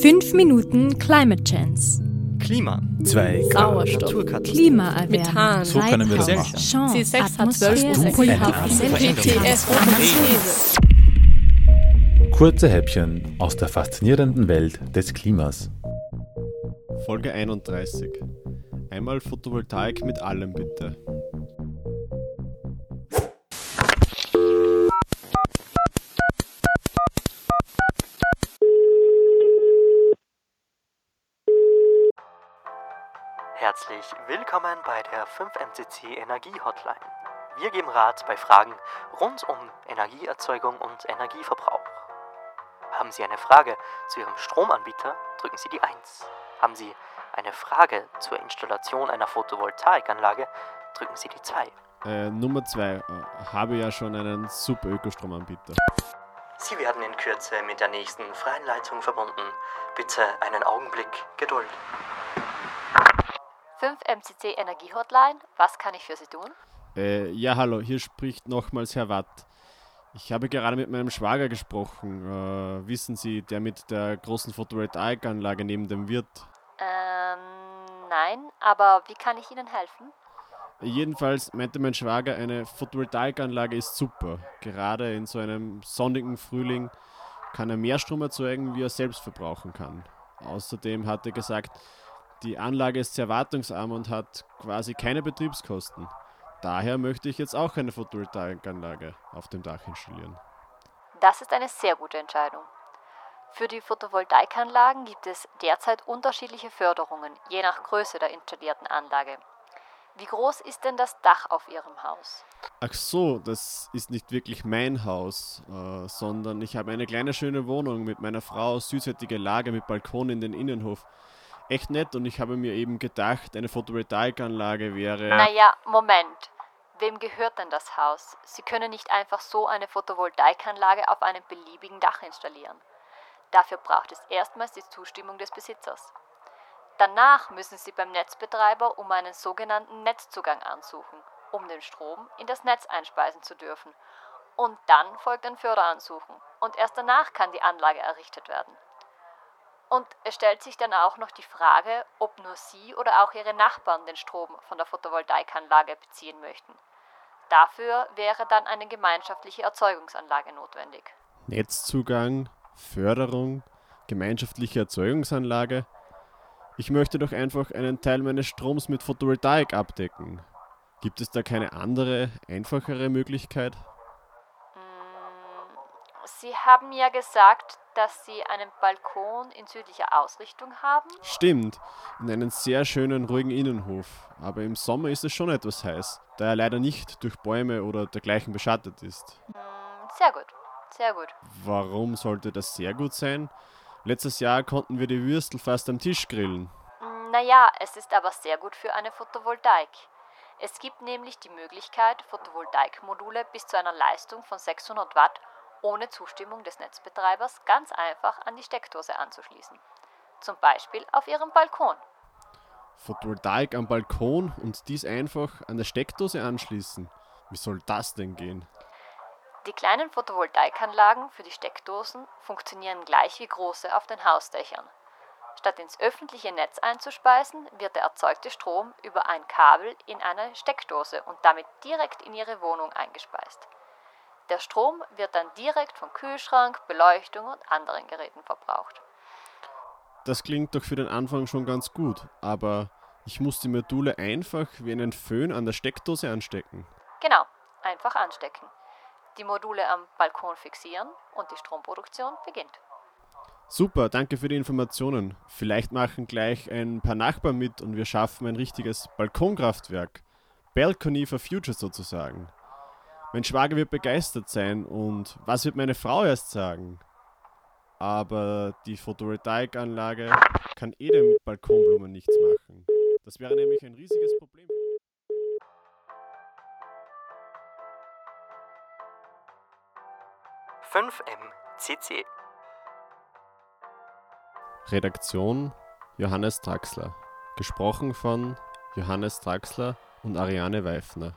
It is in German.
Fünf Minuten Climate Chance. Klima. Zwei Sauerstoff. Naturkatastrophen. Klimaerwärmung. Methan. So können wir das machen. Chance, C6 hat 12 Atmosphäre, Prozent. GTS, GTS. Kurze Häppchen aus der faszinierenden Welt des Klimas. Folge 31. Einmal Photovoltaik mit allem bitte. Herzlich willkommen bei der 5MCC Energie Hotline. Wir geben Rat bei Fragen rund um Energieerzeugung und Energieverbrauch. Haben Sie eine Frage zu Ihrem Stromanbieter, drücken Sie die 1. Haben Sie eine Frage zur Installation einer Photovoltaikanlage, drücken Sie die 2. Äh, Nummer 2. Äh, habe ja schon einen super Ökostromanbieter. Sie werden in Kürze mit der nächsten freien Leitung verbunden. Bitte einen Augenblick Geduld. 5 MCC Energie Hotline, was kann ich für Sie tun? Äh, ja, hallo, hier spricht nochmals Herr Watt. Ich habe gerade mit meinem Schwager gesprochen. Äh, wissen Sie, der mit der großen Photovoltaikanlage neben dem Wirt. Ähm, nein, aber wie kann ich Ihnen helfen? Jedenfalls meinte mein Schwager, eine Photovoltaikanlage ist super. Gerade in so einem sonnigen Frühling kann er mehr Strom erzeugen, wie er selbst verbrauchen kann. Außerdem hat er gesagt, die Anlage ist sehr wartungsarm und hat quasi keine Betriebskosten. Daher möchte ich jetzt auch eine Photovoltaikanlage auf dem Dach installieren. Das ist eine sehr gute Entscheidung. Für die Photovoltaikanlagen gibt es derzeit unterschiedliche Förderungen, je nach Größe der installierten Anlage. Wie groß ist denn das Dach auf Ihrem Haus? Ach so, das ist nicht wirklich mein Haus, äh, sondern ich habe eine kleine schöne Wohnung mit meiner Frau, südseitige Lage mit Balkon in den Innenhof. Echt nett und ich habe mir eben gedacht, eine Photovoltaikanlage wäre... Naja, Moment. Wem gehört denn das Haus? Sie können nicht einfach so eine Photovoltaikanlage auf einem beliebigen Dach installieren. Dafür braucht es erstmals die Zustimmung des Besitzers. Danach müssen Sie beim Netzbetreiber um einen sogenannten Netzzugang ansuchen, um den Strom in das Netz einspeisen zu dürfen. Und dann folgt ein Förderansuchen und erst danach kann die Anlage errichtet werden. Und es stellt sich dann auch noch die Frage, ob nur Sie oder auch Ihre Nachbarn den Strom von der Photovoltaikanlage beziehen möchten. Dafür wäre dann eine gemeinschaftliche Erzeugungsanlage notwendig. Netzzugang, Förderung, gemeinschaftliche Erzeugungsanlage. Ich möchte doch einfach einen Teil meines Stroms mit Photovoltaik abdecken. Gibt es da keine andere, einfachere Möglichkeit? Sie haben ja gesagt, dass Sie einen Balkon in südlicher Ausrichtung haben. Stimmt, in einem sehr schönen, ruhigen Innenhof. Aber im Sommer ist es schon etwas heiß, da er leider nicht durch Bäume oder dergleichen beschattet ist. Hm, Sehr gut, sehr gut. Warum sollte das sehr gut sein? Letztes Jahr konnten wir die Würstel fast am Tisch grillen. Hm, Naja, es ist aber sehr gut für eine Photovoltaik. Es gibt nämlich die Möglichkeit, Photovoltaikmodule bis zu einer Leistung von 600 Watt ohne Zustimmung des Netzbetreibers ganz einfach an die Steckdose anzuschließen. Zum Beispiel auf Ihrem Balkon. Photovoltaik am Balkon und dies einfach an der Steckdose anschließen. Wie soll das denn gehen? Die kleinen Photovoltaikanlagen für die Steckdosen funktionieren gleich wie große auf den Hausdächern. Statt ins öffentliche Netz einzuspeisen, wird der erzeugte Strom über ein Kabel in eine Steckdose und damit direkt in Ihre Wohnung eingespeist. Der Strom wird dann direkt vom Kühlschrank, Beleuchtung und anderen Geräten verbraucht. Das klingt doch für den Anfang schon ganz gut, aber ich muss die Module einfach wie einen Föhn an der Steckdose anstecken. Genau, einfach anstecken. Die Module am Balkon fixieren und die Stromproduktion beginnt. Super, danke für die Informationen. Vielleicht machen gleich ein paar Nachbarn mit und wir schaffen ein richtiges Balkonkraftwerk. Balcony for Future sozusagen. Mein Schwager wird begeistert sein und was wird meine Frau erst sagen? Aber die Photovoltaikanlage kann eh den Balkonblumen nichts machen. Das wäre nämlich ein riesiges Problem. 5MCC. Redaktion Johannes Traxler. Gesprochen von Johannes Traxler und Ariane Weifner.